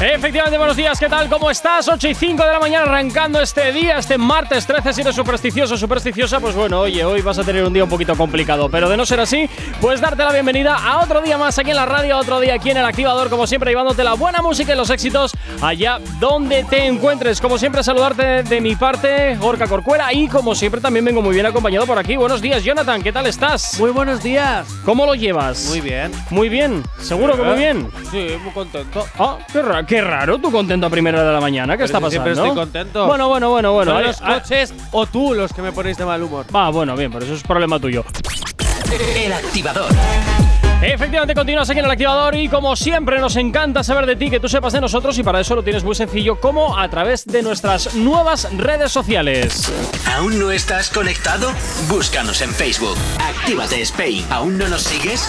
Efectivamente, buenos días, ¿qué tal? ¿Cómo estás? 8 y 5 de la mañana arrancando este día, este martes 13, si eres supersticioso supersticiosa, pues bueno, oye, hoy vas a tener un día un poquito complicado, pero de no ser así, pues darte la bienvenida a otro día más aquí en la radio, otro día aquí en el activador, como siempre, llevándote la buena música y los éxitos allá donde te encuentres. Como siempre, saludarte de mi parte, Gorka Corcuera, y como siempre también vengo muy bien acompañado por aquí. Buenos días, Jonathan, ¿qué tal estás? Muy buenos días. ¿Cómo lo llevas? Muy bien. Muy bien, seguro que muy bien. Sí, muy contento. Ah, qué, ra- qué raro, tú contento a primera de la mañana, ¿qué Pero está si pasando? Siempre estoy contento. Bueno, bueno, bueno, bueno. Son Ay, los ah, coches o tú los que me ponéis de mal humor. Va, bueno, bien, pero eso es problema tuyo. El Activador. Efectivamente, continúas aquí en el activador y como siempre nos encanta saber de ti, que tú sepas de nosotros y para eso lo tienes muy sencillo como a través de nuestras nuevas redes sociales. ¿Aún no estás conectado? Búscanos en Facebook. Actívate Spain. ¿Aún no nos sigues?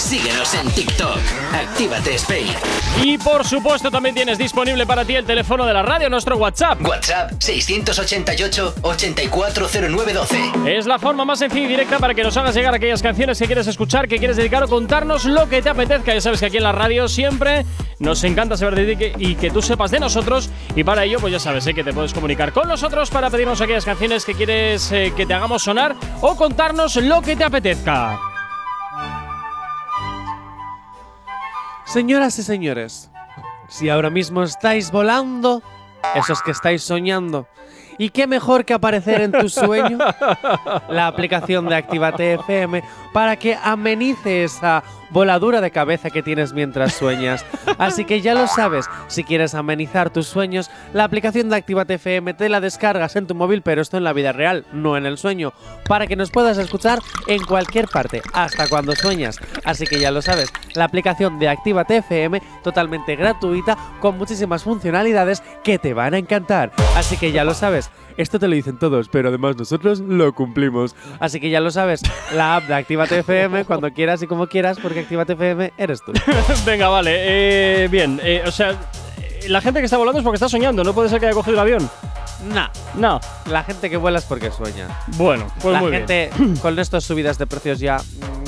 Síguenos en TikTok. Actívate Spain. Y por supuesto también tienes disponible para ti el teléfono de la radio, nuestro WhatsApp. WhatsApp 688-840912. Es la forma más sencilla y directa para que nos hagas llegar aquellas canciones que quieres escuchar, que quieres dedicar o contarnos lo que te apetezca. Ya sabes que aquí en la radio siempre nos encanta saber de ti y que tú sepas de nosotros. Y para ello, pues ya sabes ¿eh? que te puedes comunicar con nosotros para pedirnos aquellas canciones que quieres eh, que te hagamos sonar o contarnos lo que te apetezca. Señoras y señores, si ahora mismo estáis volando, esos que estáis soñando, ¿y qué mejor que aparecer en tu sueño? La aplicación de Actívate FM para que amenice esa voladura de cabeza que tienes mientras sueñas. Así que ya lo sabes, si quieres amenizar tus sueños, la aplicación de Actívate FM te la descargas en tu móvil, pero esto en la vida real, no en el sueño, para que nos puedas escuchar en cualquier parte, hasta cuando sueñas. Así que ya lo sabes, la aplicación de Actívate FM totalmente gratuita con muchísimas funcionalidades que te van a encantar. Así que ya lo sabes, esto te lo dicen todos, pero además nosotros lo cumplimos. Así que ya lo sabes, la app de Actívate FM cuando quieras y como quieras, porque Actívate FM eres tú. Venga, vale. eh, bien, eh, o sea, la gente que está volando es porque está soñando, no puede ser que haya cogido el avión. Nah, No. la gente que vuela es porque sueña. Bueno, pues la muy bien. gente con estas subidas de precios ya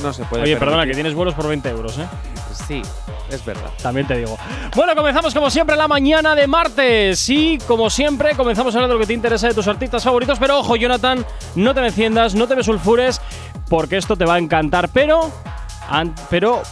no se puede. Oye, perdona, que tienes vuelos por 20 euros, ¿eh? Sí, es verdad. También te digo. Bueno, comenzamos como siempre la mañana de martes. Y como siempre, comenzamos hablando de lo que te interesa de tus artistas favoritos. Pero ojo, Jonathan, no te me enciendas, no te me sulfures, porque esto te va a encantar. Pero, an- pero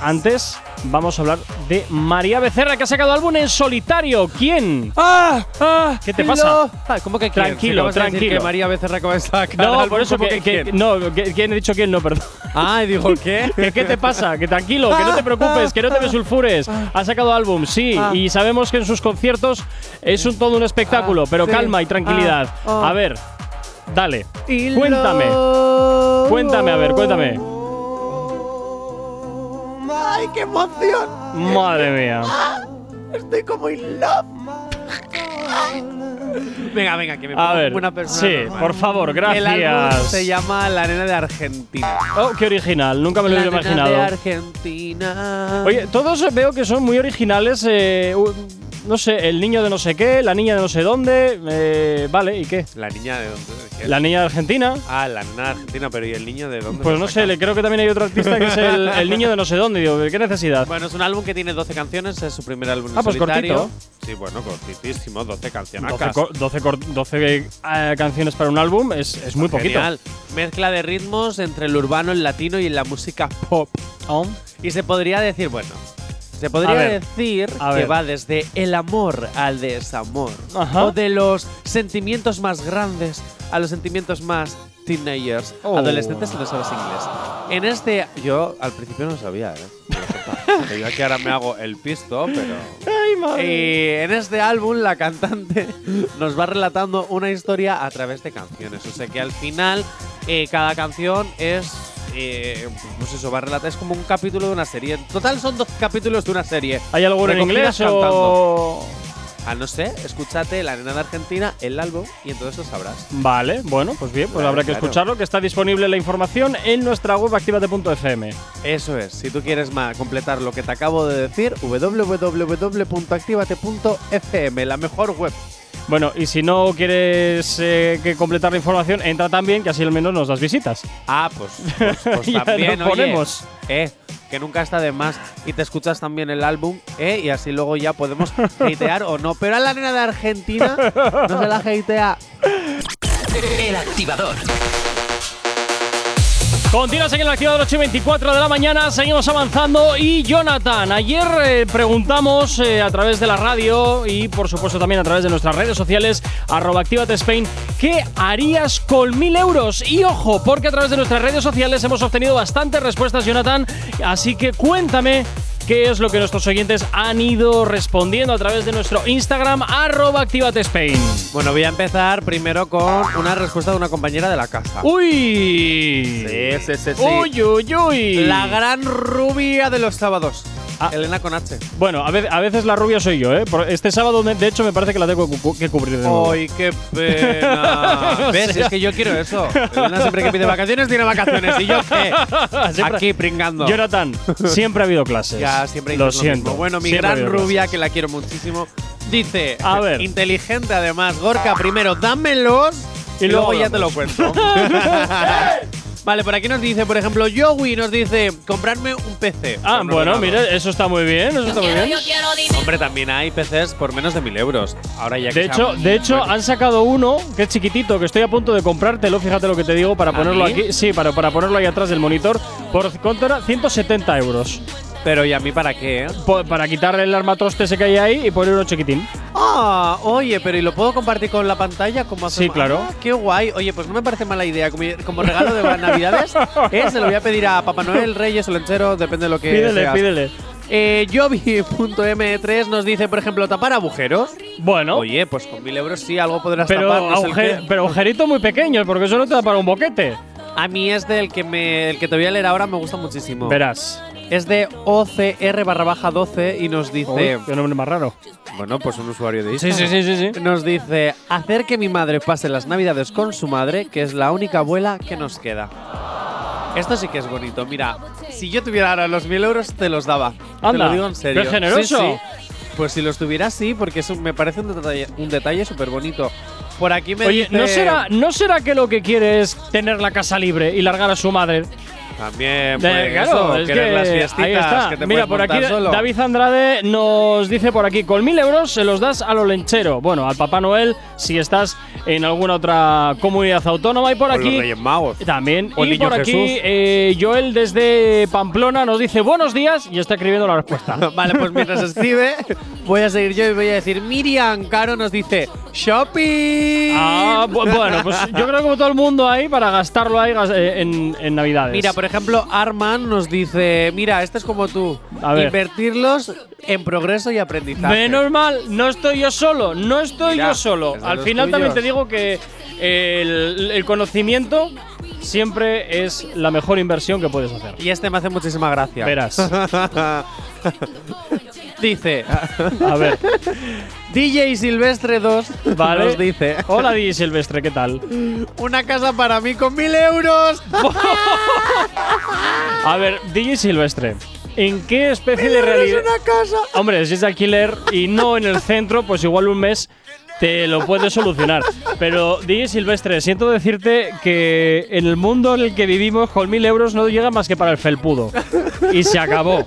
antes vamos a hablar de María Becerra, que ha sacado álbum en solitario. ¿Quién? ¡Ah! ¡Ah! ¿Qué te pasa? Ah, ¿Cómo que quién? Tranquilo, de decir tranquilo. que María Becerra acaba de sacar No, álbum, por eso ¿cómo que, que- quién? no, que- ¿quién he dicho quién? No, perdón. Ah, y digo, ¿qué? ¿Qué, qué te pasa? Que tranquilo, que no te preocupes, que no te me sulfures. Ha sacado álbum, sí, Ah. y sabemos que en sus conciertos es un todo un espectáculo, Ah, pero sí. calma y tranquilidad. Ah, ah. A ver, dale, Y cuéntame. lo- Cuéntame, a ver, cuéntame. ¡Ay, qué emoción! Madre mía. Estoy como in love. Venga, venga, que me A pongo ver, como una persona sí, normal. por favor, El álbum gracias. se llama La Nena de Argentina. Oh, qué original, nunca me lo La hubiera Nena de imaginado. Argentina. Oye, todos veo que son muy originales. eh, no sé, el niño de no sé qué, la niña de no sé dónde. eh, vale, ¿y qué? La niña de dónde? ¿De qué? La niña de Argentina. Ah, la nena de Argentina, pero ¿y el niño de dónde? Pues no sé, le- creo que también hay otro artista que es el, el niño de no sé dónde. Digo, ¿qué necesidad? Bueno, es un álbum que tiene 12 canciones, es su primer álbum en Ah, pues solitario. cortito. Sí, bueno, cortitísimo, 12 canciones. 12, co- 12 cor- 12, eh, canciones para un álbum es, es muy poquito. Genial. Mezcla de ritmos entre el urbano, el latino y la música pop. Oh, Y se podría decir, bueno, se podría ver, decir que va desde el amor al desamor. Ajá. O de los sentimientos más grandes a los sentimientos más teenagers, Oh. adolescentes si no sabes inglés. En este, yo al principio no sabía, ¿eh? Que yo aquí ahora me hago el pisto, pero... Ay, madre. Y en este álbum la cantante nos va relatando una historia a través de canciones. O sea que al final eh, cada canción es... eh, pues eso, va a relatar, es como un capítulo de una serie. En total son dos capítulos de una serie. ¿Hay alguno en inglés o.? A no ser, escúchate La Nena de Argentina, el álbum, y entonces lo sabrás. Vale, bueno, pues bien, pues Claro, habrá que claro. escucharlo, que está disponible la información en nuestra web activate.fm. Eso es, si tú quieres más completar lo que te acabo de decir, www.activate.fm, la mejor web. Bueno, y si no quieres eh, que completar la información, entra también, que así al menos nos das visitas. Ah, pues, pues, pues Ya también, lo oye, ponemos. eh, que nunca está de más y te escuchas también el álbum, eh, y así luego ya podemos hatear o no. Pero a la nena de Argentina no se la hatea. El activador. Continúas aquí en el activador 8 y 24 de la mañana, seguimos avanzando. Y Jonathan, ayer eh, preguntamos eh, a través de la radio y por supuesto también a través de nuestras redes sociales, arroba Actívate Spain, ¿qué harías con mil euros? Y ojo, porque a través de nuestras redes sociales hemos obtenido bastantes respuestas, Jonathan, así que cuéntame qué es lo que nuestros oyentes han ido respondiendo a través de nuestro Instagram, arroba Spain. Bueno, voy a empezar primero con una respuesta de una compañera de la casa. ¡Uy! Sí, sí, sí, sí. ¡Uy, uy, uy! La gran rubia de los sábados. Ah. Elena con H. Bueno, a ve- a veces la rubia soy yo, ¿eh? Este sábado, de hecho, me parece que la tengo que cu- que cubrir de nuevo. ¡Ay, qué pena! ¿Ves? O sea- Es que yo quiero eso. Elena siempre que pide vacaciones tiene vacaciones. ¿Y yo qué? Siempre- Aquí pringando. Jonathan, siempre ha habido clases. Ya, siempre Lo siento. mismo. Bueno, mi siempre gran rubia, clases. que la quiero muchísimo, dice: A ver. Inteligente además, Gorka, primero dámelos y, Y luego, luego ya te lo cuento. vale, por aquí nos dice, por ejemplo, Joey nos dice: comprarme un PC. Ah, bueno, mire, eso está muy bien, eso está muy bien. Hombre, también hay PCs por menos de mil euros. Ahora ya que De hecho, de hecho, bueno. han sacado uno que es chiquitito, que estoy a punto de comprártelo, fíjate lo que te digo, para ¿A ponerlo mí? aquí. Sí, para, para ponerlo ahí atrás del monitor. Por cuánto era? 170 euros. Pero ¿y a mí para qué? eh? Para quitar el armatoste ese que hay ahí y poner uno chiquitín. Ah, oye, pero ¿y lo puedo compartir con la pantalla? Como Sí, claro. Ah, qué guay. Oye, pues no me parece mala idea. Como, como regalo de Navidades, eh, se lo voy a pedir a Papá Noel, Reyes o Lenchero, depende de lo que Pídele, seas. pídele. Eh, Jovi.m3 nos dice, por ejemplo, tapar agujeros. Bueno, Oye, pues con mil euros sí, algo podrás pero, tapar. no agujer- pero agujerito muy pequeño, porque eso no te da para un boquete. A mí es del que, me, el que te voy a leer ahora, me gusta muchísimo. Verás. Es de OCR barra baja 12 y nos dice… Uy, qué nombre más raro. Bueno, pues un usuario de Instagram. sí, sí, sí, sí. Nos dice, hacer que mi madre pase las navidades con su madre, que es la única abuela que nos queda. Esto sí que es bonito. Mira, si yo tuviera ahora los mil euros, te los daba. te Anda, lo digo en serio. qué generoso. Sí, sí. Pues si los tuviera, sí, porque eso me parece un detalle, un detalle súper bonito. Por aquí me Oye, dice… ¿no será, ¿no será que lo que quiere es tener la casa libre y largar a su madre? También, Eh, pues, claro, eso, es querer que las fiestitas ahí está. que te Mira, puedes por aquí solo. David Andrade nos dice por aquí, con mil euros se los das a lo lenchero. Bueno, al Papá Noel si estás en alguna otra comunidad autónoma. Y por aquí los Reyes Magos. también. O y Niño por aquí eh, Joel desde Pamplona nos dice buenos días y está escribiendo la respuesta. Vale, pues mientras escribe, voy a seguir yo y voy a decir, Miriam Caro nos dice, shopping. Ah, bu- bueno, pues yo creo que como todo el mundo ahí para gastarlo ahí eh, en, en Navidades. Mira, por ejemplo, Arman nos dice, mira, este es como tú, A ver. invertirlos en progreso y aprendizaje. Menos mal, no estoy yo solo, no estoy Mira, yo solo. Al final también te digo que el, el conocimiento siempre es la mejor inversión que puedes hacer. Y este me hace muchísima gracia. Verás. dice, A ver, DJ Silvestre 2 vale. nos dice, Hola, Di Silvestre, ¿qué tal? una casa para mí con mil euros. A ver, DJ Silvestre, ¿en qué especie de es realidad. una casa. Hombre, si es alquiler y no en el centro, pues igual un mes te lo puedes solucionar. Pero, DJ Silvestre, siento decirte que en el mundo en el que vivimos, con mil euros no llega más que para el felpudo. Y se acabó.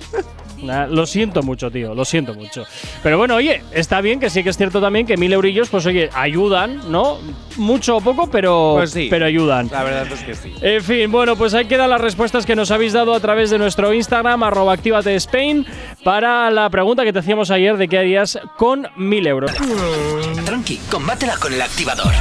Nah, Lo siento mucho, tío, lo siento mucho. Pero bueno, oye, está bien que sí que es cierto también que mil eurillos, pues oye, ayudan, ¿no? Mucho o poco, pero, Pues sí. pero ayudan. La verdad es que sí. En fin, bueno, pues ahí quedan las respuestas que nos habéis dado a través de nuestro Instagram, arroba Actívate Spain, para la pregunta que te hacíamos ayer de qué harías con mil euros. Tranqui, combátela con el activador.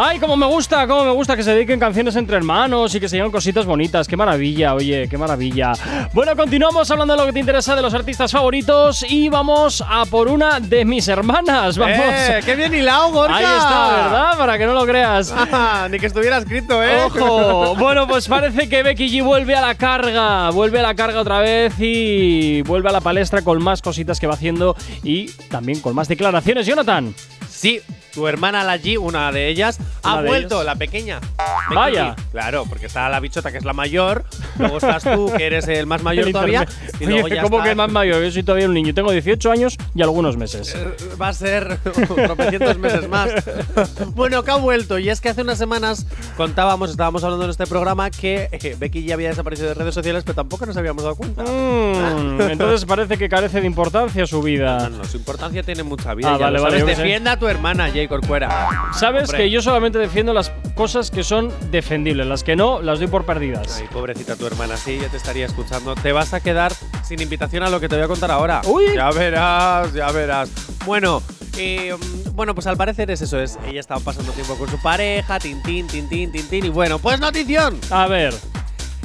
Ay, como me gusta, como me gusta que se dediquen canciones entre hermanos y que se digan cositas bonitas. Qué maravilla, oye, qué maravilla. Bueno, continuamos hablando de lo que te interesa de los artistas favoritos y vamos a por una de mis hermanas. Vamos. ¡Eh! ¡Qué bien hilado, Gorka! Ahí está, ¿verdad? Para que no lo creas. Ah, ni que estuviera escrito, ¿eh? Ojo, bueno, pues parece que Becky G vuelve a la carga, vuelve a la carga otra vez y vuelve a la palestra con más cositas que va haciendo y también con más declaraciones. Jonathan. Sí, tu hermana la G, una de ellas, Una ha de vuelto, ellas. la pequeña. Vaya. G. Claro, porque está la bichota que es la mayor, luego estás tú que eres el más mayor El todavía. Y luego Oye, ya ¿cómo está- que más mayor? Yo soy todavía un niño. Tengo 18 años y algunos meses. Eh, Va a ser tropecientos meses más. bueno, que ha vuelto. Y es que hace unas semanas contábamos, estábamos hablando en este programa que eh, Becky ya había desaparecido de redes sociales, pero tampoco nos habíamos dado cuenta. Mm, entonces parece que carece de importancia su No, vida. no, su importancia tiene mucha vida. Ah, vale, vale. Defienda a tu hermana, Corcuera. Sabes Hombre. que yo solamente defiendo las cosas que son defendibles, las que no las doy por perdidas. Ay, pobrecita tu hermana, sí, ya te estaría escuchando. Te vas a quedar sin invitación a lo que te voy a contar ahora. Uy. Ya verás, ya verás. Bueno, eh, bueno, pues al parecer es eso, es. Ella estaba pasando tiempo con su pareja, tintín, tintín, tintín. Y bueno, pues notición. A ver,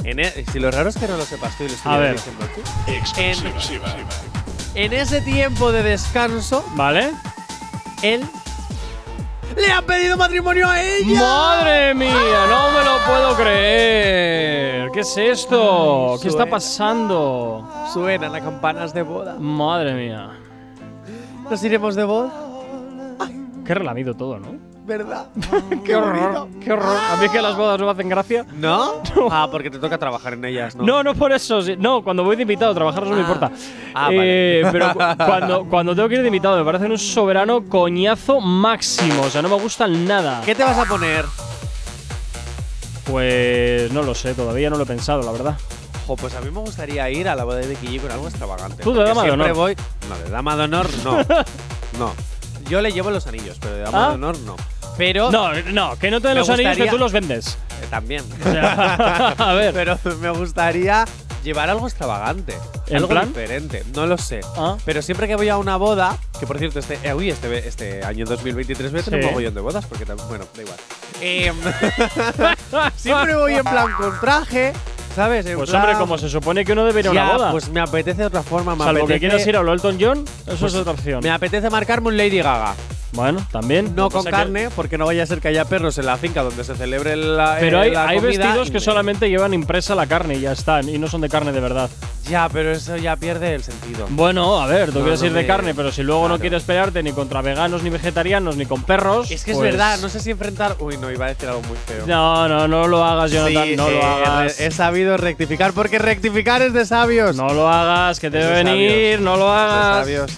En e- si lo raro es que no lo sepas tú y lo A estuvieras ver. diciendo tú. En, en ese tiempo de descanso, ¿vale? él le ha pedido matrimonio a ella. ¡Madre mía! No me lo puedo creer. ¿Qué es esto? Ay, ¿Qué está pasando? Suenan las campanas de boda. Madre mía. Nos iremos de boda, Qué relamido todo, ¿no? ¿Verdad? Qué horror, qué horror. A mí es que las bodas no me hacen gracia. ¿No? Ah, porque te toca trabajar en ellas, ¿no? No, no por eso. sí. No, cuando voy de invitado a trabajar eso no me Ah. importa. Ah, Eh. Pero cu- cuando, cuando tengo que ir de invitado me parecen un soberano coñazo máximo. O sea, no me gustan nada. ¿Qué te vas a poner? Pues no lo sé, todavía no lo he pensado, la verdad. Pues a mí me gustaría ir a la boda de Becky G con algo extravagante. Tú de porque dama de siempre honor. voy. No, de dama de honor no. no. Yo le llevo los anillos, pero de dama ¿Ah? de honor no. Pero No, no, que no te den los anillos que gustaría- tú los vendes. eh, también. O sea, a ver. pero me gustaría llevar algo extravagante. ¿En algo plan? diferente. No lo sé. Ah. Pero siempre que voy a una boda, que por cierto, este, eh, uy, este, este año 2023 voy a tener Sí. un mogollón de bodas, porque también, bueno, da igual. Em, siempre voy en plan con traje, ¿sabes? En Pues plan- hombre, como se supone que uno debe ir a una boda. Pues me apetece de otra forma, me Salvo que apetece, quieras ir a lo Elton John, eso Pues es otra opción. Me apetece marcarme un Lady Gaga. Bueno, también. No que con pasa que- carne, porque no vaya a ser que haya perros en la finca donde se celebre la Pero eh, hay, la hay comida vestidos y que me- solamente llevan impresa la carne y ya están, y no son de carne de verdad. Ya, pero eso ya pierde el sentido. Bueno, a ver, tú No, quieres no ir de me- carne, pero si luego no claro. quieres pelearte ni contra veganos, ni vegetarianos, ni con perros. Es que es pues- verdad, no sé si enfrentar. Uy, no, iba a decir algo muy feo. No, no, no lo hagas, Jonathan, Sí, no lo eh, hagas. He sabido rectificar, porque rectificar es de sabios. No lo hagas, que te debe venir, no lo de hagas. sabios.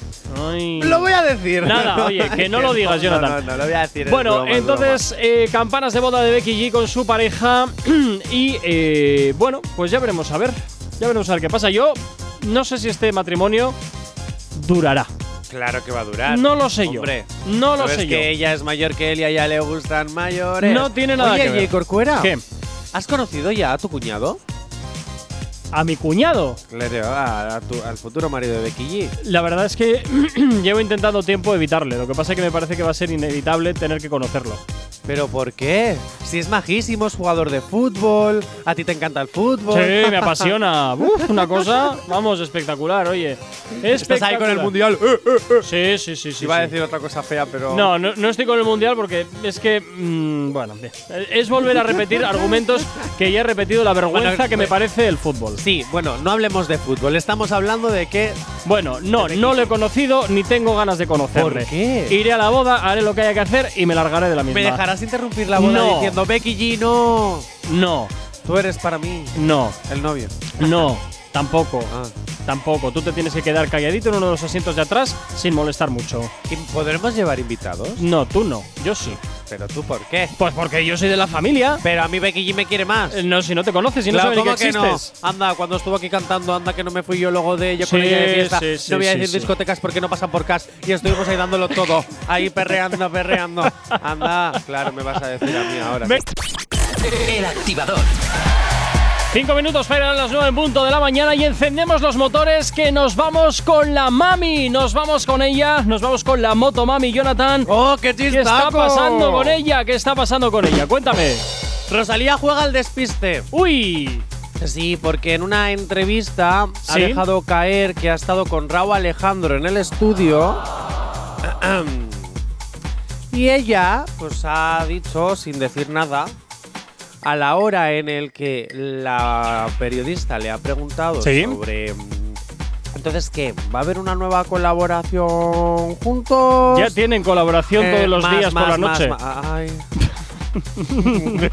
Ay. Lo voy a decir. Nada, oye, que no lo digas, Jonathan. No, no, no, lo voy a decir. Bueno, broma, entonces, eh, campanas de boda de Becky G con su pareja. y eh, bueno, pues ya veremos a ver. Ya veremos a ver qué pasa. Yo no sé si este matrimonio durará. Claro que va a durar. No lo sé yo. No lo ¿no ves sé yo. que ella es mayor que él y a ella le gustan mayores. No tiene nada Oye, que ver. Jay Corcuera, ¿Qué? ¿Has conocido ya a tu cuñado? A mi cuñado. Claro, a, a tu- al futuro marido de Becky G. La verdad es que llevo intentando tiempo evitarle. Lo que pasa es que me parece que va a ser inevitable tener que conocerlo. ¿Pero por qué? Si es majísimo, es jugador de fútbol, a ti te encanta el fútbol. Sí, me apasiona. Uf, una cosa, vamos, espectacular, oye. Estás ahí con el Espectacular. mundial. Eh, eh, eh. Sí, sí, sí, sí. Iba a decir otra cosa fea, pero. No, no, no estoy con el mundial porque es que. mm, bueno, es volver a repetir argumentos que ya he repetido la vergüenza Bueno, que me parece el fútbol. Sí, bueno, no hablemos de fútbol. Estamos hablando de que. Bueno, no, no lo he conocido ni tengo ganas de conocerle. ¿Por qué? Iré a la boda, haré lo que haya que hacer y me largaré de la misma. ¿Me dejarás interrumpir la boda No. diciendo Becky G, no? No, Tú eres para mí no, el novio. no, tampoco. Ah. Tampoco. Tú te tienes que quedar calladito en uno de los asientos de atrás sin molestar mucho. ¿Y ¿Podremos llevar invitados? No, tú no. Yo sí. ¿Pero tú por qué? Pues porque yo soy de la familia. Pero a mí Becky G me quiere más. Eh, No, si no te conoces, si no Claro, sabes ni que ¿cómo que no? existes. Anda, cuando estuvo aquí cantando, anda que no me fui yo luego de yo con Sí, ella de fiesta. sí, sí, no voy a sí, decir sí. discotecas porque no pasan por cas y estuvimos ahí dándolo todo. Ahí perreando, perreando. Anda, claro, me vas a decir a mí ahora. El activador. Cinco minutos para las nueve en punto de la mañana y encendemos los motores que nos vamos con la mami. Nos vamos con ella, nos vamos con la moto mami, Jonathan. ¡Oh, qué chistaco! ¿Qué está pasando con ella? ¿Qué está pasando con ella? Cuéntame. Rosalía juega al despiste. Uy. Sí, porque en una entrevista ha dejado caer que ha estado con Raúl Alejandro en el estudio. Y ella, pues ha dicho, sin decir nada, a la hora en el que la periodista le ha preguntado Sí. sobre. Entonces, ¿qué? ¿Va a haber una nueva colaboración juntos? Ya tienen colaboración Eh, todos los más, días por la noche. más. Ay.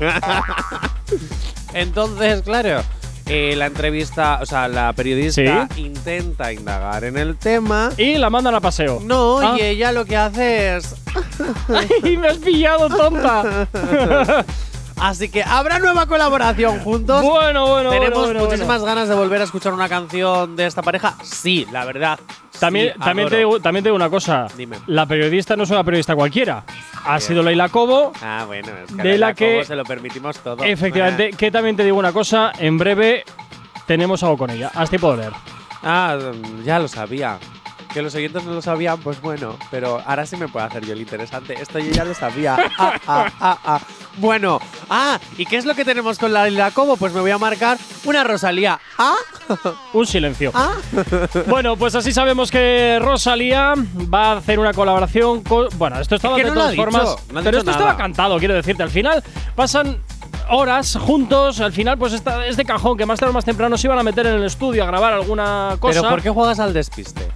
Entonces, claro, eh, la entrevista, o sea, la periodista intenta indagar en el tema. Y la mandan a paseo. No, Ah. y ella lo que hace es. ¡Ay, me has pillado, tonta! Así que habrá nueva colaboración juntos. bueno, bueno, Tenemos bueno, bueno, muchísimas bueno. ganas de volver a escuchar una canción de esta pareja. Sí, la verdad. También, Sí, también, te digo, también te digo una cosa. Dime. La periodista no es una periodista cualquiera. Ha sido Leila Cobo. Ah, bueno, es que de la que- Cobo se lo permitimos todo. Efectivamente, que también te digo una cosa. En breve tenemos algo con ella. Haz tiempo de leer. Ah, ya lo sabía. Que los oyentes no lo sabían, pues bueno, pero ahora sí me puedo hacer yo el interesante. Esto yo ya lo sabía. Ah, ah, ah, ah. Bueno, ah, ¿y qué es lo que tenemos con la Lila Cobo? Pues me voy a marcar una Rosalía. Ah, Un silencio. ah. Bueno, pues así sabemos que Rosalía va a hacer una colaboración con. Bueno, esto estaba Es que de no lo ha todas dicho, formas. no pero esto nada. estaba cantado, quiero decirte. Al final pasan horas juntos. Al final, pues esta, es de cajón que más tarde o más temprano se iban a meter en el estudio a grabar alguna cosa. Pero ¿por qué juegas al despiste?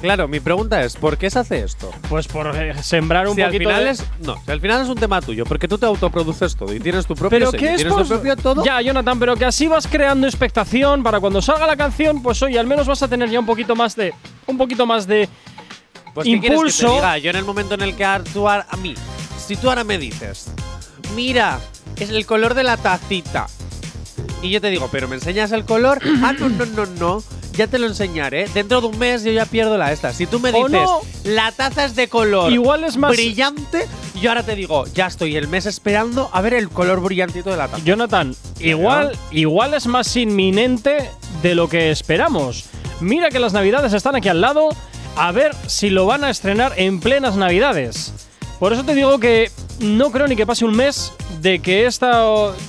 Claro, mi pregunta es, ¿por qué se hace esto? Pues por eh, sembrar un si al poquito final de. es no, si al final es un tema tuyo, porque tú te autoproduces todo y tienes tu propio Pero sello, que es tienes tu propio todo. Ya, Jonathan, pero que así vas creando expectación para cuando salga la canción, pues oye, al menos vas a tener ya un poquito más de. Un poquito más de. Pues ¿qué quieres que te impulso. diga? Yo en el momento en el que actuar a mí, si tú ahora me dices, mira, es el color de la tacita. Y yo te digo, pero ¿me enseñas el color? ah, no, no, no, no. Ya te lo enseñaré. Dentro de un mes yo ya pierdo la esta. Si tú me dices, no. la taza es de color Igual es más. brillante, yo ahora te digo, ya estoy el mes esperando a ver el color brillantito de la taza. Jonathan, igual, igual es más inminente de lo que esperamos. Mira que las navidades están aquí al lado. A ver si lo van a estrenar en plenas navidades. Por eso te digo que no creo ni que pase un mes de que esta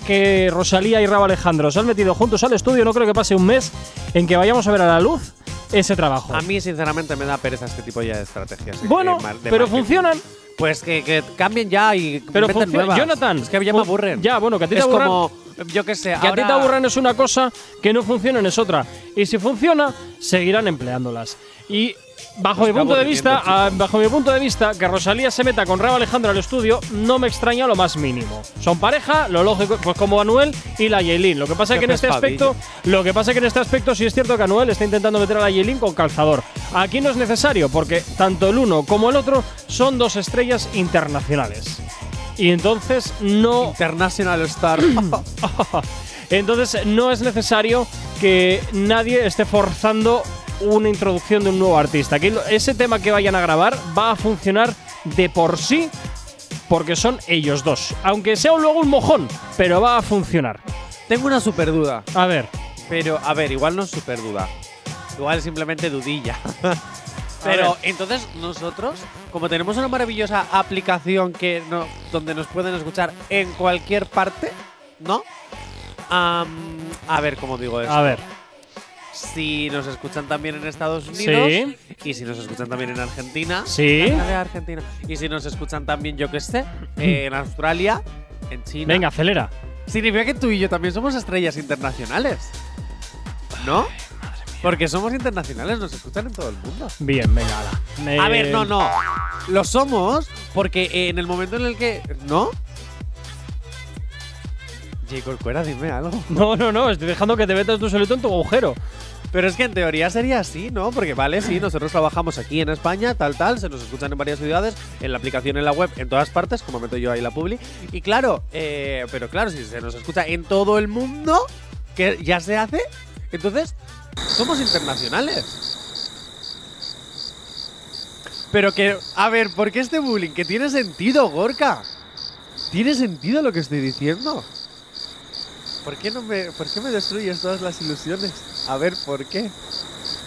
que Rosalía y Rabo Alejandro se han metido juntos al estudio. No creo que pase un mes en que vayamos a ver a la luz ese trabajo. A mí, sinceramente, me da pereza este tipo ya de estrategias. bueno, de mar- de pero marketing. funcionan. Pues que, que cambien ya y Pero nuevas. Jonathan, Es que ya me aburren. Ya, bueno, que a ti te es aburran. como, yo qué sé, Que a ti te aburran es una cosa, que no funcionen es otra. Y si funciona, seguirán empleándolas. Y bajo mi punto de vista, ah, bajo mi punto de vista, que Rosalía se meta con Rabo Alejandro al estudio no me extraña lo más mínimo. Son pareja, lo lógico, pues como Anuel y la Yailin. Lo que pasa es que en este aspecto, lo que pasa es que en este aspecto sí es cierto que Anuel está intentando meter a la Yailin con calzador. Aquí no es necesario porque tanto el uno como el otro son dos estrellas internacionales. Y entonces no International Star. entonces no es necesario que nadie esté forzando una introducción de un nuevo artista. Aquí ese tema que vayan a grabar va a funcionar de por sí porque son ellos dos. Aunque sea luego un mojón, pero va a funcionar. Tengo una super duda. A ver, Pero, a ver, igual no es super duda. Igual es simplemente dudilla. Pero entonces nosotros, como tenemos una maravillosa aplicación que no, donde nos pueden escuchar en cualquier parte, ¿no? Am, a ver cómo digo esto. a ver. Si nos escuchan también en Estados Unidos Sí. y si nos escuchan también en Argentina. Sí. Argentina. Y si nos escuchan también, yo qué sé, en Australia, en China. Venga, acelera. Significa que tú y yo también somos estrellas internacionales. ¿No? Porque somos internacionales, nos escuchan en todo el mundo. Bien, venga, ala. A Eh, ver, no, no. Lo somos porque en el momento en el que. ¿No? J. Corcuera, dime algo. No, no, no, estoy dejando que te metas tú solito en tu agujero. Pero es que en teoría sería así, ¿no? Porque vale, sí, nosotros trabajamos aquí en España, tal, tal, se nos escuchan en varias ciudades, en la aplicación, en la web, en todas partes, como meto yo ahí la publi. Y claro, eh, pero claro, si se nos escucha en todo el mundo, que ya se hace, entonces somos internacionales. Pero que, a ver, ¿por qué este bullying? Que tiene sentido, Gorka. Tiene sentido lo que estoy diciendo. ¿Por qué, no me, ¿Por qué me destruyes todas las ilusiones? A ver, ¿por qué?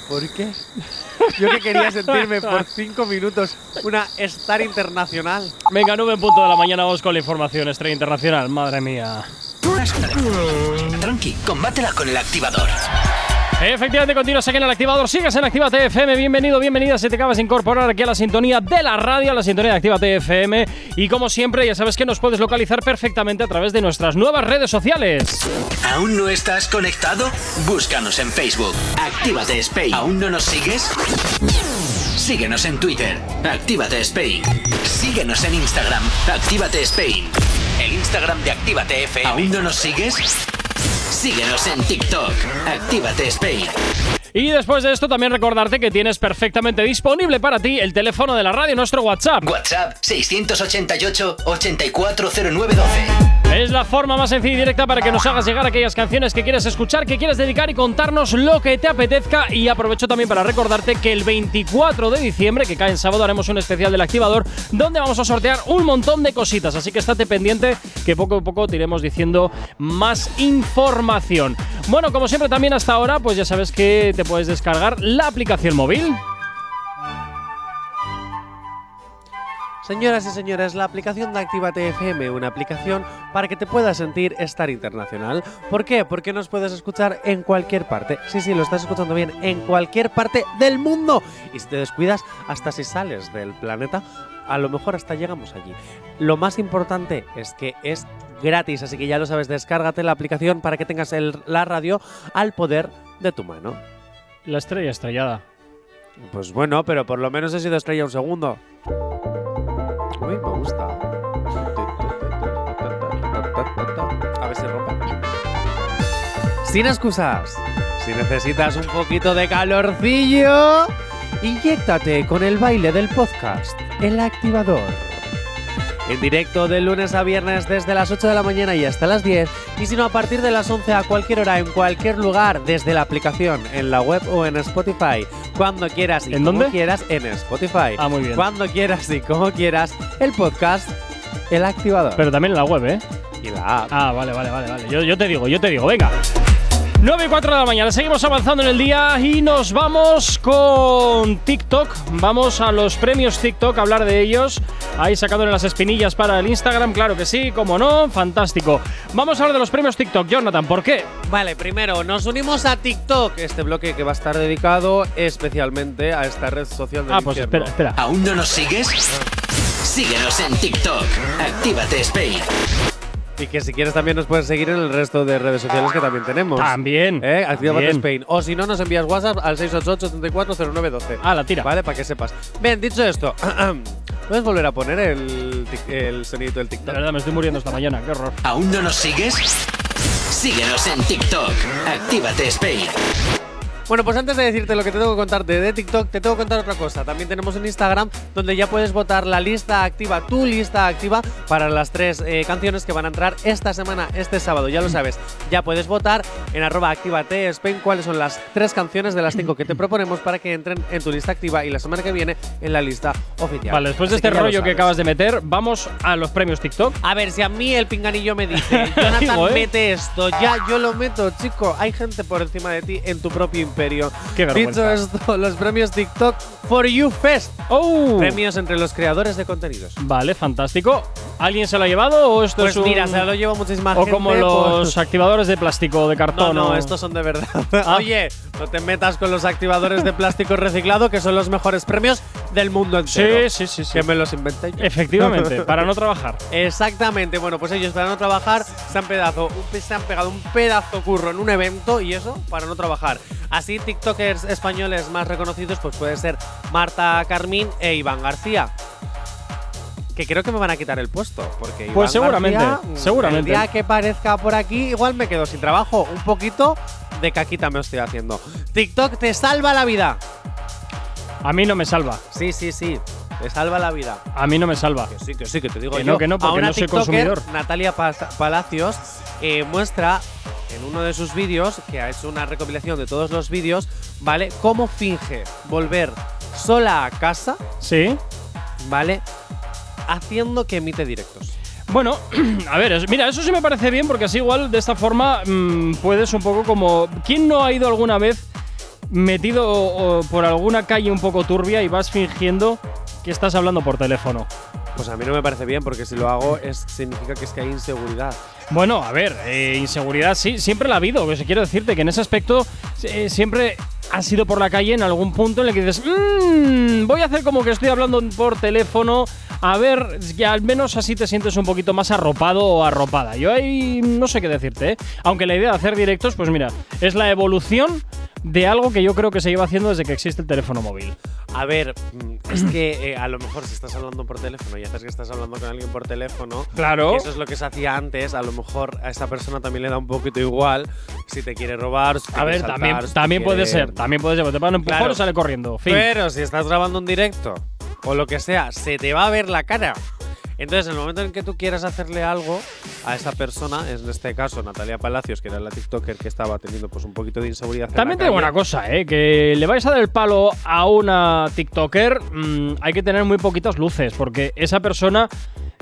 ¿Por qué? Yo que quería sentirme por cinco minutos una star internacional. Venga, 9 en punto de la mañana, vamos con la información estrella internacional. Madre mía. Tranqui, combátela con el activador. Efectivamente, continúas aquí en el activador. Sigues en Activa FM. Bienvenido, bienvenida. Si te acabas de incorporar aquí a la sintonía de la radio, a la sintonía de Activa FM. Y como siempre, ya sabes que nos puedes localizar perfectamente a través de nuestras nuevas redes sociales. ¿Aún no estás conectado? Búscanos en Facebook. Actívate Spain. ¿Aún no nos sigues? Síguenos en Twitter. Actívate Spain. Síguenos en Instagram. Actívate Spain. El Instagram de Actívate FM. ¿Aún no nos sigues? Síguenos en TikTok. Actívate Spain. Y después de esto, también recordarte que tienes perfectamente disponible para ti el teléfono de la radio, nuestro WhatsApp. WhatsApp 688 840912. Es la forma más sencilla y directa para que nos hagas llegar aquellas canciones que quieres escuchar, que quieres dedicar y contarnos lo que te apetezca. Y aprovecho también para recordarte que el 24 de diciembre, que cae en sábado, haremos un especial del activador donde vamos a sortear un montón de cositas. Así que estate pendiente que poco a poco te iremos diciendo más información. Bueno, como siempre también hasta ahora, pues ya sabes que te puedes descargar la aplicación móvil. Señoras y señores, la aplicación de Actívate FM, una aplicación para que te puedas sentir estar internacional. ¿Por qué? Porque nos puedes escuchar en cualquier parte. Sí, sí, lo estás escuchando bien, en cualquier parte del mundo. Y si te descuidas, hasta si sales del planeta, a lo mejor hasta llegamos allí. Lo más importante es que es gratis, así que ya lo sabes, descárgate la aplicación para que tengas la radio al poder de tu mano. La estrella estrellada. Pues bueno, pero por lo menos he sido estrella un segundo. Uy, me gusta. A ver si rompe. Sin excusas. Si necesitas un poquito de calorcillo, inyéctate con el baile del podcast, El Activador. En directo de lunes a viernes desde las 8 de la mañana y hasta las 10. Y si no, a partir de las 11 a cualquier hora, en cualquier lugar, desde la aplicación, en la web o en Spotify. Cuando quieras y ¿En como dónde? quieras, en Spotify. Ah, muy bien. Cuando quieras y como quieras, el podcast, El Activador. Pero también en la web, ¿eh? y la app. Ah, vale, vale, vale, vale. Yo, yo te digo, yo te digo, venga. 9 y 4 de la mañana, seguimos avanzando en el día y nos vamos con TikTok. Vamos a los premios TikTok, a hablar de ellos. Ahí sacándole las espinillas para el Instagram, claro que sí, como no, fantástico. Vamos a hablar de los premios TikTok, Jonathan, ¿por qué? Vale, primero nos unimos a TikTok, este bloque que va a estar dedicado especialmente a esta red social del Ah, pues espera, espera. ¿Aún no nos sigues? Síguenos en TikTok. Actívate Spain. Y que si quieres también nos puedes seguir en el resto de redes sociales que también tenemos. También. ¿Eh? Actívate También. Spain. O si no, nos envías WhatsApp al 688-740912. Ah, la tira. Vale, para que sepas. Bien, dicho esto, ¿puedes volver a poner el, tic- el sonido del De TikTok? verdad, me estoy muriendo esta mañana, qué horror. ¿Aún no nos sigues? Síguenos en TikTok. Actívate Spain. Bueno, pues antes de decirte lo que te tengo que contarte de TikTok, te tengo que contar otra cosa. También tenemos un Instagram donde ya puedes votar la lista activa, tu lista activa, para las tres eh, canciones que van a entrar esta semana, este sábado. Ya lo sabes, ya puedes votar en arroba activate Spain cuáles son las tres canciones de las cinco que te proponemos para que entren en tu lista activa y la semana que viene en la lista oficial. Vale, después de este rollo que acabas de meter, vamos a los premios TikTok. A ver, si a mí el pinganillo me dice, Jonathan, ¿eh? mete esto, ya yo lo meto, chico. Hay gente por encima de ti en tu propio imperio. Qué. Dicho esto, los premios TikTok For You Fest. ¡Oh! Premios entre los creadores de contenidos. Vale, fantástico. ¿Alguien se lo ha llevado o esto Pues es un- mira, se lo lleva muchísima O gente. como por- los activadores de plástico, de No, cartón. no, o- estos son de verdad. Ah. Oye, no te metas con los activadores de plástico reciclado, que son los mejores premios del mundo entero. Sí, sí, sí, sí. Que me los inventé yo. Efectivamente, para no trabajar. Exactamente, bueno, pues ellos para no trabajar se han, pedazo, se han pegado un pedazo curro en un evento y eso para no trabajar. Así, TikTokers españoles más reconocidos, pues puede ser Marta Carmín e Iván García. Que creo que me van a quitar el puesto, porque Iván Pues seguramente, García, mm, seguramente. El día que parezca por aquí, igual me quedo sin trabajo. Un poquito de caquita me estoy haciendo. TikTok te salva la vida. A mí no me salva. Sí, sí, sí. Te salva la vida. A mí no me salva. Que sí, que sí, que te digo Que yo. no, que no, porque a una no soy consumidor. Natalia Palacios eh, muestra en uno de sus vídeos, que ha hecho una recopilación de todos los vídeos, ¿vale? Cómo finge volver sola a casa, ¿Sí? ¿vale? Haciendo que emite directos. Bueno, a ver, mira, eso sí me parece bien porque así igual de esta forma mm, puedes un poco como... ¿Quién no ha ido alguna vez metido por alguna calle un poco turbia y vas fingiendo que estás hablando por teléfono? Pues a mí no me parece bien porque si lo hago es, significa que es que hay inseguridad. Bueno, a ver, eh, inseguridad sí, siempre la ha habido. Que quiero decirte que en ese aspecto eh, siempre has ido por la calle en algún punto en el que dices, "Mm, voy a hacer como que estoy hablando por teléfono. A ver, que al menos así te sientes un poquito más arropado o arropada. Yo ahí no sé qué decirte, ¿eh? Aunque la idea de hacer directos, pues mira, es la evolución de algo que yo creo que se lleva haciendo desde que existe el teléfono móvil. A ver, mm, es que eh, a lo mejor si estás hablando por teléfono y haces que estás hablando con alguien por teléfono, Claro. eso es lo que se hacía antes, a lo mejor a esa persona también le da un poquito igual si te quiere robar, si te A ver, saltar, también, si también puede ser, también puede ser. Te van a empujar Claro. o sale corriendo. Fin. Pero si estás grabando un directo o lo que sea, se te va a ver la cara. Entonces, en el momento en que tú quieras hacerle algo a esa persona, en este caso Natalia Palacios, que era la TikToker que estaba teniendo pues un poquito de inseguridad. También la te digo calle, una cosa, ¿eh? que le vais a dar el palo a una TikToker, mm, hay que tener muy poquitas luces, porque esa persona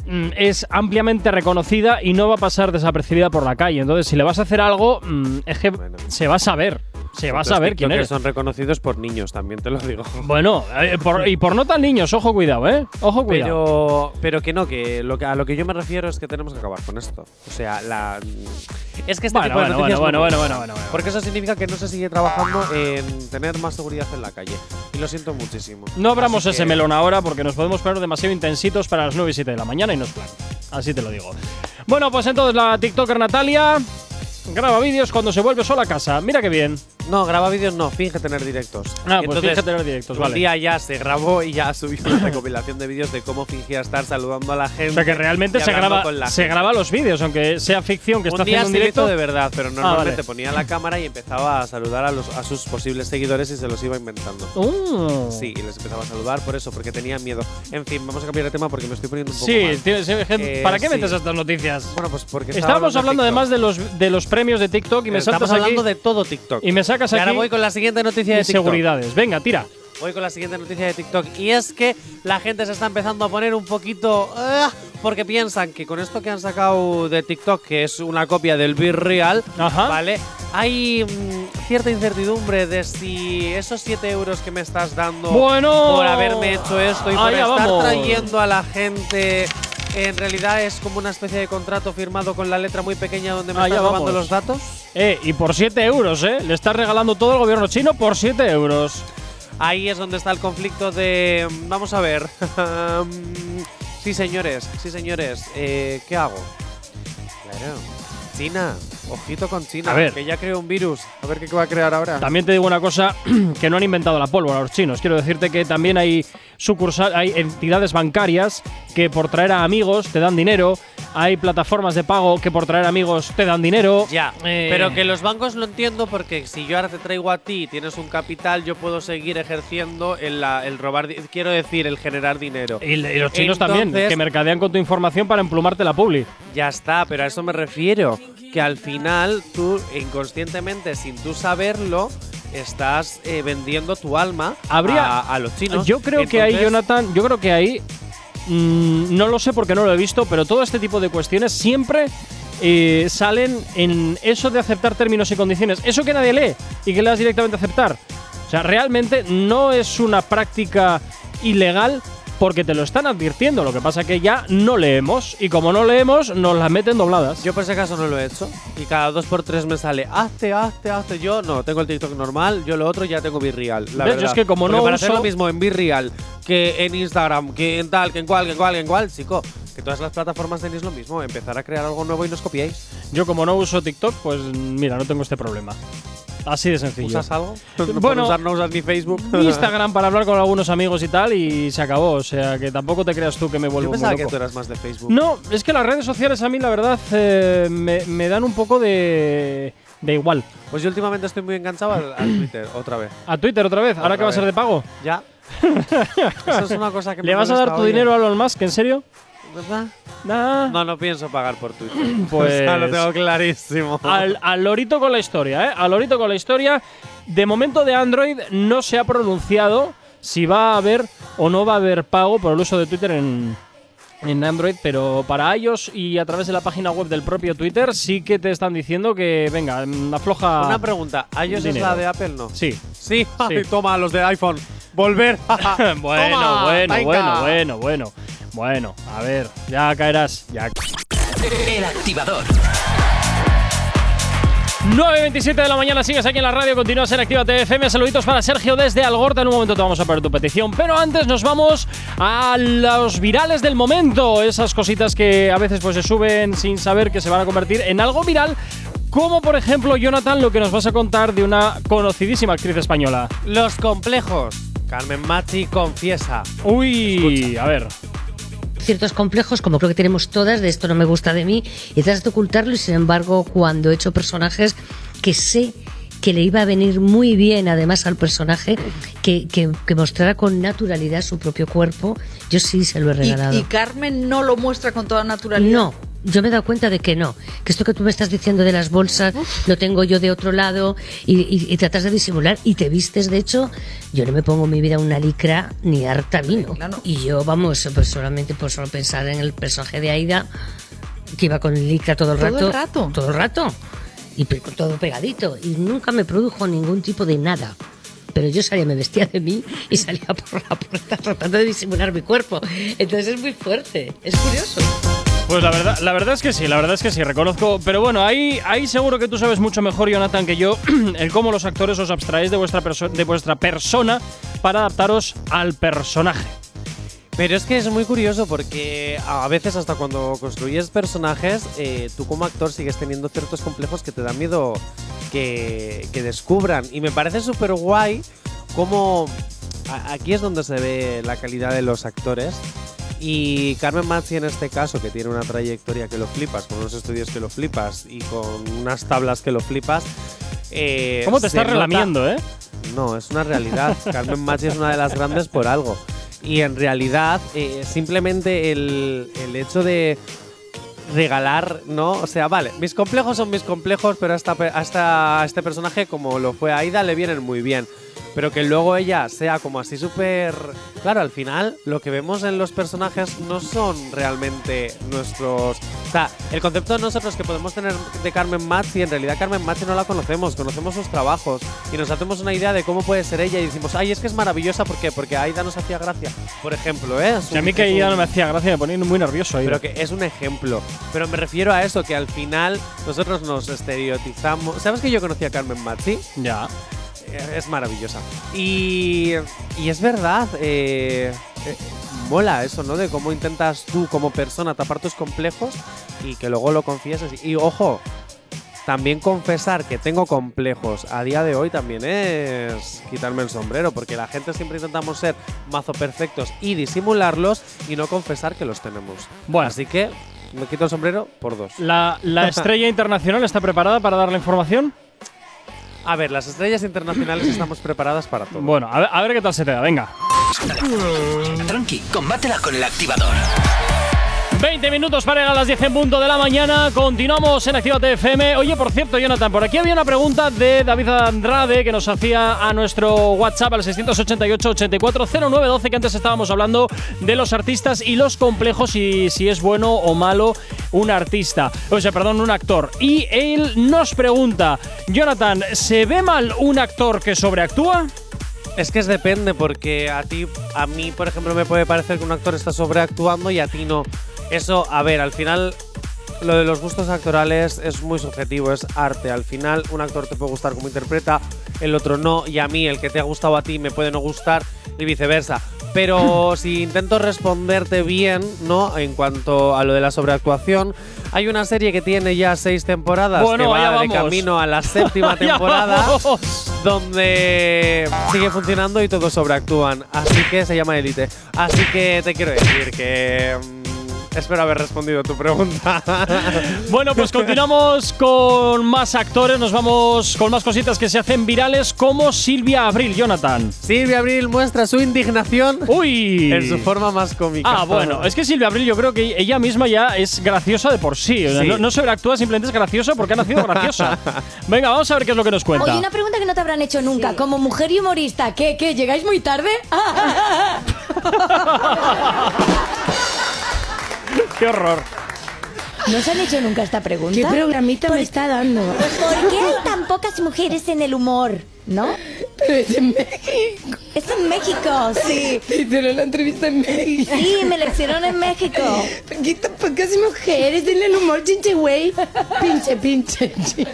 mm, es ampliamente reconocida y no va a pasar desapercibida por la calle. Entonces, si le vas a hacer algo, mm, es que Bueno. se va a saber. Se va a saber quién eres. son reconocidos por niños, también te lo digo. Bueno, eh, por- y por no tan niños, ojo, cuidado, ¿eh? Ojo, cuidado. Pero, pero que no, que, lo que a lo que yo me refiero es que tenemos que acabar con esto. O sea, la. Es que este Bueno, tipo de bueno, bueno, bueno, bueno, bueno, bueno. Porque eso significa que no se sigue trabajando en tener más seguridad en la calle. Y lo siento muchísimo. No abramos ese melón ahora porque nos podemos poner demasiado intensitos para las 9 y 7 de la mañana y no es plan. Así te lo digo. Bueno, pues entonces la TikToker Natalia graba vídeos cuando se vuelve sola a casa. Mira qué bien. No, graba vídeos no, finge tener directos. Ah, pues finge tener directos, Un vale. día ya se grabó y ya subió una recopilación de vídeos de cómo fingía estar saludando a la gente. O sea que realmente se hablando graba, con la se gente. graba los vídeos, aunque sea ficción que está un día haciendo un directo. de verdad, pero normalmente vale. ponía la cámara y empezaba a saludar a, los, a sus posibles seguidores y se los iba inventando. Uh. Sí, y les empezaba a saludar por eso, porque tenía miedo. En fin, vamos a cambiar de tema porque me estoy poniendo un poco Sí, mal. Eh, ¿para qué sí. metes estas noticias? Bueno, pues porque Estábamos hablando de además de los, de los premios de TikTok y me Estamos saltas aquí hablando de todo TikTok. y me sacas Y ahora aquí voy con la siguiente noticia de TikTok. inseguridades. Venga, tira. Voy con la siguiente noticia de TikTok. Y es que la gente se está empezando a poner un poquito. ah, porque piensan que con esto que han sacado de TikTok, que es una copia del Be Real, Ajá. ¿vale? Hay mm, cierta incertidumbre de si esos 7 euros que me estás dando Bueno. por haberme hecho esto y por estar vamos. trayendo a la gente. En realidad es como una especie de contrato firmado con la letra muy pequeña donde me Allá estás robando los datos. Eh, y por 7 euros, ¿eh? Le estás regalando todo el gobierno chino por 7 euros. Ahí es donde está el conflicto de. mm, Vamos a ver. Sí, señores, sí, señores. Eh, ¿Qué hago? Claro. China. Ojito con China. A ver. Que ya creó un virus. A ver qué va a crear ahora. También te digo una cosa, que no han inventado la pólvora los chinos. Quiero decirte que también hay sucursal, hay entidades bancarias que por traer a amigos te dan dinero. Hay plataformas de pago que por traer amigos te dan dinero. Ya, Eh, pero que los bancos lo entiendo porque si yo ahora te traigo a ti y tienes un capital, yo puedo seguir ejerciendo el, robar, quiero decir, el generar dinero. Y, y los chinos también, que mercadean con tu información para emplumarte la publi. Ya está, pero a eso me refiero. Que al final tú, inconscientemente, sin tú saberlo, estás eh, vendiendo tu alma Habría- a, a los chinos. Yo creo que ahí, Jonathan, yo creo que ahí. mm, no lo sé porque no lo he visto, pero todo este tipo de cuestiones siempre eh, salen en eso de aceptar términos y condiciones. Eso que nadie lee y que le das directamente a aceptar. O sea, realmente no es una práctica ilegal porque te lo están advirtiendo. Lo que pasa que ya no leemos y como no leemos, nos las meten dobladas. Yo por ese caso no lo he hecho. Y cada dos por tres me sale, hazte, hazte, hazte. Yo no, tengo el TikTok normal, yo lo otro ya tengo Virreal. La ¿Ves? Yo verdad. es que como Porque no para hacer uso- lo mismo en Virreal que en Instagram, que en tal, que en cual, que en cual, que en cual, chico. Que todas las plataformas tenéis lo mismo. Empezar a crear algo nuevo y no os copiéis. Yo como no uso TikTok, pues mira, no tengo este problema. Así de sencillo. ¿Usas algo? Bueno. Por usar, no usas ni Facebook. Instagram para hablar con algunos amigos y tal y se acabó. O sea, que tampoco te creas tú que me Yo vuelvo muy pensaba que tú eras más de Facebook. No, es que las redes sociales a mí la verdad eh, me, me dan un poco de, de igual. Pues yo últimamente estoy muy enganchado al, al Twitter, otra vez. A Twitter otra vez, ahora Otra que va a ser de pago. ¿Ya? Eso es una cosa que me ¿Le vas a dar tu oye. dinero a Elon Musk? ¿En serio? ¿Verdad? Nah. No, no pienso pagar por Twitter. Pues- O sea, lo tengo clarísimo. Al, al lorito con la historia, ¿eh? Al lorito con la historia. De momento de Android no se ha pronunciado si va a haber o no va a haber pago por el uso de Twitter en, en Android, pero para iOS y a través de la página web del propio Twitter sí que te están diciendo que, venga, afloja. Una pregunta, ¿iOS es dinero. la de Apple, no? Sí. Sí, Ay, toma, los de iPhone. Volver. bueno, Toma, bueno, venga. bueno, bueno, bueno. Bueno, a ver, ya caerás. Ya. El activador. 9.27 de la mañana, sigues aquí en la radio, continúas en Activa TFM. Saluditos para Sergio desde Algorta. En un momento te vamos a poner tu petición, pero antes nos vamos a los virales del momento. Esas cositas que a veces pues se suben sin saber que se van a convertir en algo viral. Como por ejemplo, Jonathan, lo que nos vas a contar de una conocidísima actriz española. Los complejos. Carmen Machi confiesa. Uy, a ver. ciertos complejos, como creo que tenemos todas, de esto no me gusta de mí, y tratas de ocultarlo, y sin embargo, cuando he hecho personajes que sé que le iba a venir muy bien además al personaje, que, que, que mostrara con naturalidad su propio cuerpo, yo sí se lo he Y, regalado. y Carmen no lo muestra con toda naturalidad. No, yo me he dado cuenta de que no. Que esto que tú me estás diciendo de las bolsas lo tengo yo de otro lado y, y- y tratas de disimular y te vistes. De hecho, yo no me pongo en mi vida una licra ni harta vino. Claro. Y yo, vamos, pues solamente por solo pensar en el personaje de Aida, que iba con licra todo el ¿Todo rato. el rato? Todo el rato. Y todo pegadito. Y nunca me produjo ningún tipo de nada. Pero yo salía, me vestía de mí y salía por la puerta tratando de disimular mi cuerpo. Entonces es muy fuerte. Es curioso. Pues la verdad, la verdad es que sí, la verdad es que sí, reconozco. Pero bueno, ahí, ahí seguro que tú sabes mucho mejor, Jonathan, que yo, el cómo los actores os abstraéis de vuestra, de vuestra persona para adaptaros al personaje. Pero es que es muy curioso porque a veces hasta cuando construyes personajes, eh, tú como actor sigues teniendo ciertos complejos que te dan miedo que, que descubran. Y me parece súper guay como a- aquí es donde se ve la calidad de los actores. Y Carmen Machi en este caso, que tiene una trayectoria que lo flipas, con unos estudios que lo flipas y con unas tablas que lo flipas. eh, ¿Cómo te estás relamiendo, eh? no, es una realidad. Carmen Machi es una de las grandes por algo. Y en realidad, eh, simplemente el, el hecho de regalar, ¿no? O sea, vale, mis complejos son mis complejos, pero a, esta pe- a esta- a este personaje, como lo fue Aida, le vienen muy bien. Pero que luego ella sea como así súper... Claro, al final lo que vemos en los personajes no son realmente nuestros... O sea, el concepto de nosotros que podemos tener de Carmen Machi, en realidad Carmen Machi no la conocemos, conocemos sus trabajos y nos hacemos una idea de cómo puede ser ella y decimos, ay, es que es maravillosa, ¿por qué? Porque Aida nos hacía gracia, por ejemplo, ¿eh? Es Y a un- mí que un- no me hacía gracia, me ponía muy nervioso ahí. pero que es un ejemplo. Pero me refiero a eso, que al final nosotros nos estereotizamos. ¿Sabes que yo conocí a Carmen Machi? Ya. Eh, Es maravillosa. Y, y es verdad, eh, eh, mola eso, ¿no? De cómo intentas tú como persona tapar tus complejos y que luego lo confieses. Y ojo, también confesar que tengo complejos a día de hoy también es quitarme el sombrero, porque la gente siempre intentamos ser mazo perfectos y disimularlos y no confesar que los tenemos. Bueno. Así que me quito el sombrero por dos. ¿La, la estrella internacional está preparada para dar la información? A ver, las estrellas internacionales estamos preparadas para todo. Bueno, a ver, a ver qué tal se te da, venga. Tranqui, combátela con el activador. 20 minutos para llegar a las 10 en punto de la mañana. Continuamos en Actívate FM. Oye, por cierto, Jonathan, por aquí había una pregunta de David Andrade que nos hacía a nuestro WhatsApp al 688-840912 que antes estábamos hablando de los artistas y los complejos y si es bueno o malo un artista. O sea, perdón, un actor. Y él nos pregunta, Jonathan, ¿se ve mal un actor que sobreactúa? Es que es depende, porque a ti, a mí, por ejemplo, me puede parecer que un actor está sobreactuando y a ti no. Eso, a ver, al final, lo de los gustos actorales es muy subjetivo, es arte. Al final, un actor te puede gustar como interpreta, el otro no, y a mí, el que te ha gustado a ti, me puede no gustar, y viceversa. Pero si intento responderte bien, ¿no? En cuanto a lo de la sobreactuación, hay una serie que tiene ya seis temporadas Bueno, que va de vamos. camino a la séptima temporada donde sigue funcionando y todos sobreactúan. Así que se llama Elite. Así que te quiero decir que. Espero haber respondido tu pregunta. Bueno, pues continuamos con más actores, nos vamos con más cositas que se hacen virales como Silvia Abril, Jonathan. Silvia Abril muestra su indignación Uy. en su forma más cómica. Ah, bueno, es que Silvia Abril yo creo que ella misma ya es graciosa de por sí. Sí. No, no sobreactúa, simplemente es graciosa porque ha nacido graciosa. Venga, vamos a ver qué es lo que nos cuenta. Oye, una pregunta que no te habrán hecho nunca. Como mujer y humorista, ¿qué? ¿Qué? ¿Llegáis muy tarde? Qué horror. ¿No se han hecho nunca esta pregunta? ¿Qué programita me está dando? ¿Por qué hay tan pocas mujeres en el humor? ¿No? Pero es en México. Es en México, sí. Hicieron la entrevista en México. Sí, me eleccionaron en México. ¿Por qué tan pocas mujeres en el humor, chinche güey? Pinche, pinche, chinche.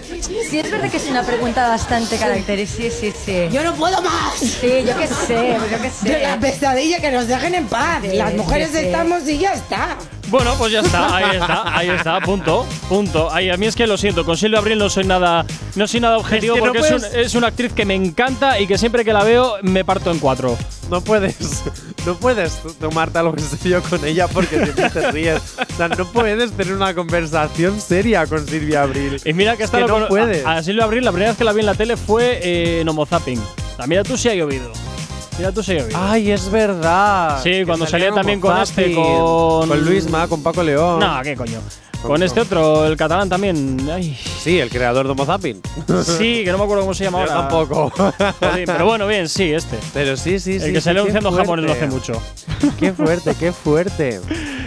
Sí, es verdad que es una pregunta bastante característica. Sí, sí, sí. Yo no puedo más. Sí, yo qué sé, yo qué De la sé. pesadilla que nos dejen en paz. Sí, Las mujeres sí, sí. estamos y ya está. Bueno, pues ya está, ahí está, ahí está, punto, punto. Ahí, a mí es que lo siento, con Silvia Abril no soy nada, no soy nada objetivo Es que no es, un- es una actriz que me encanta y que siempre que la veo me parto en cuatro. No puedes, no puedes tomarte algo en serio con ella porque siempre te ríes. O sea, no puedes tener una conversación seria con Silvia Abril. Y mira que Es hasta que no puedes. A, a Silvia Abril, la primera vez que la vi en la tele fue eh, en Homo Zapping. Sea, mira tú si ha llovido. Mira tú si ha llovido. Ay, es verdad. Sí, Que cuando salía también con este, con- Con Luisma, con Paco León. no, qué coño. Con este otro, el catalán también. Ay, Sí, el creador de Homo Zapping. sí, que no me acuerdo cómo se llama Yo ahora. tampoco. Joder, pero bueno, bien, sí, este. Pero sí, sí, sí. el que sí, salió qué anunciando jamones no hace mucho. Qué fuerte, qué fuerte.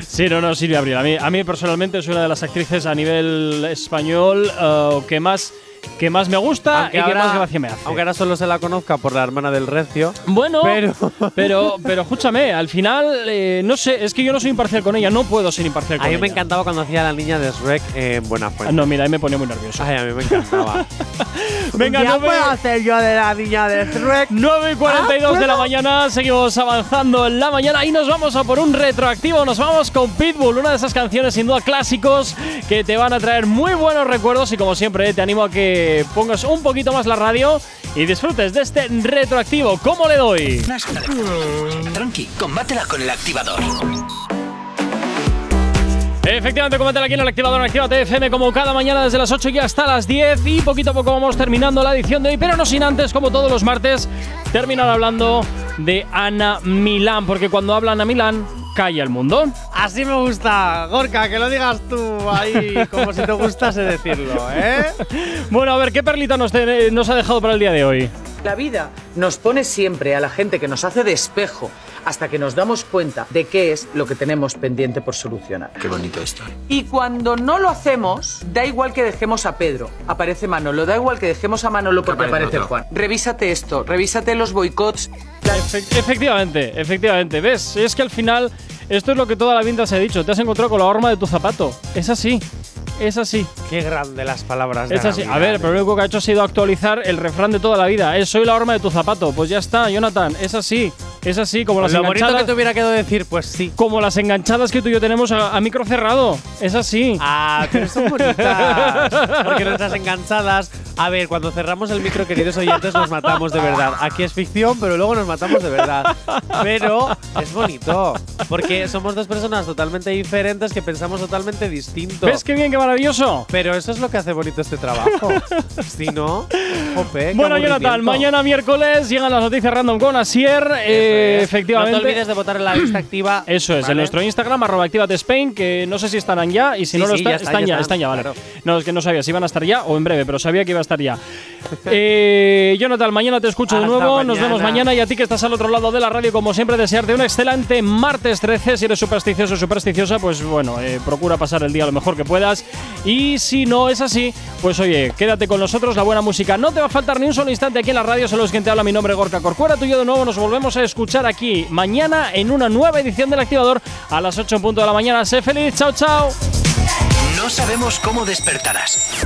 Sí, no, no, Silvia Abril. A mí, a mí personalmente es una de las actrices a nivel español eh, que más que más me gusta y que más gracia me hace. aunque ahora solo se la conozca por la hermana del Recio. Bueno, pero, Pero- pero, escúchame, al final, eh, no sé, es que yo no soy imparcial con ella, no puedo ser imparcial con A mí ella. me encantaba cuando hacía la niña de Shrek en Buena Fuente. Ah, No, mira, ahí me ponía muy nervioso. Ay, a mí me encantaba. Venga, ¿Ya nueve- puedo hacer yo de la niña de Shrek? 9 y 42 de la mañana, seguimos avanzando en la mañana y nos vamos a por un retroactivo. Nos vamos con Pitbull, una de esas canciones sin duda clásicos que te van a traer muy buenos recuerdos. Y como siempre, te animo a que pongas un poquito más la radio y disfrutes de este retroactivo. ¿Cómo le doy? Tranqui, combátela con el activador. Efectivamente, coméntala aquí en el activador en Actívate FM como cada mañana desde las 8 y hasta las 10 y poquito a poco vamos terminando la edición de hoy, pero no sin antes, como todos los martes, terminar hablando de Ana Milán, porque cuando habla Ana Milán, calla el mundo. Así me gusta, Gorka, que lo digas tú ahí como si te gustase decirlo, ¿eh? Bueno, a ver, ¿qué perlita nos, te- nos ha dejado para el día de hoy? La vida nos pone siempre a la gente que nos hace de espejo hasta que nos damos cuenta de qué es lo que tenemos pendiente por solucionar. Qué bonito esto. Y cuando no lo hacemos, da igual que dejemos a Pedro, aparece Manolo, da igual que dejemos a Manolo porque Aparece aparece. Juan. Revísate esto, revísate los boicots. Efe- efectivamente, efectivamente. ¿Ves? Es que al final, esto es lo que toda la vida se ha dicho. Te has encontrado con la horma de tu zapato. Es así. Es así. Qué grande las palabras de Es así. Ana A ver, Milán, pero lo único que ha hecho ha sido actualizar el refrán de toda la vida. Es soy la horma de tu zapato. Pues ya está, Jonathan. Es así. Es así, como las Lo bonito enganchadas. que te hubiera quedado decir, pues sí. Como las enganchadas que tú y yo tenemos a, a micro cerrado. Es así. Ah, pero son bonitas. Porque nuestras enganchadas. A ver, cuando cerramos el micro, queridos oyentes, nos matamos de verdad. Aquí es ficción, pero luego nos matamos de verdad. Pero es bonito. Porque somos dos personas totalmente diferentes que pensamos totalmente distinto. ¿Ves qué bien, qué maravilloso? Pero eso es lo que hace bonito este trabajo. si no, jope, Bueno, Jonathan, mañana miércoles llegan las noticias random con Asier. Eh, efectivamente. No te olvides de votar en la lista activa. Eso es, en nuestro Instagram, arroba Spain, que no sé si estarán ya, y si Sí, no lo sí, están, ya están, están, ya, ya están ya, vale. claro. No, es que no sabía si iban a estar ya o en breve, pero sabía que iba a estar ya. Eh, Jonathan, mañana te escucho de nuevo, nos vemos mañana, y a ti que estás al otro lado de la radio, como siempre, desearte un excelente martes 13. Si eres supersticioso o supersticiosa, pues bueno, eh, procura pasar el día lo mejor que puedas. Y si no es así, pues oye, quédate con nosotros, la buena música. No te va a faltar ni un solo instante aquí en la radio, solo es quien te habla, mi nombre es Gorka Corcuera, tú y yo de nuevo nos volvemos a escuchar aquí mañana en una nueva edición del Activador a las 8 en punto de la mañana. Sé feliz, chao, chao. No sabemos cómo despertarás,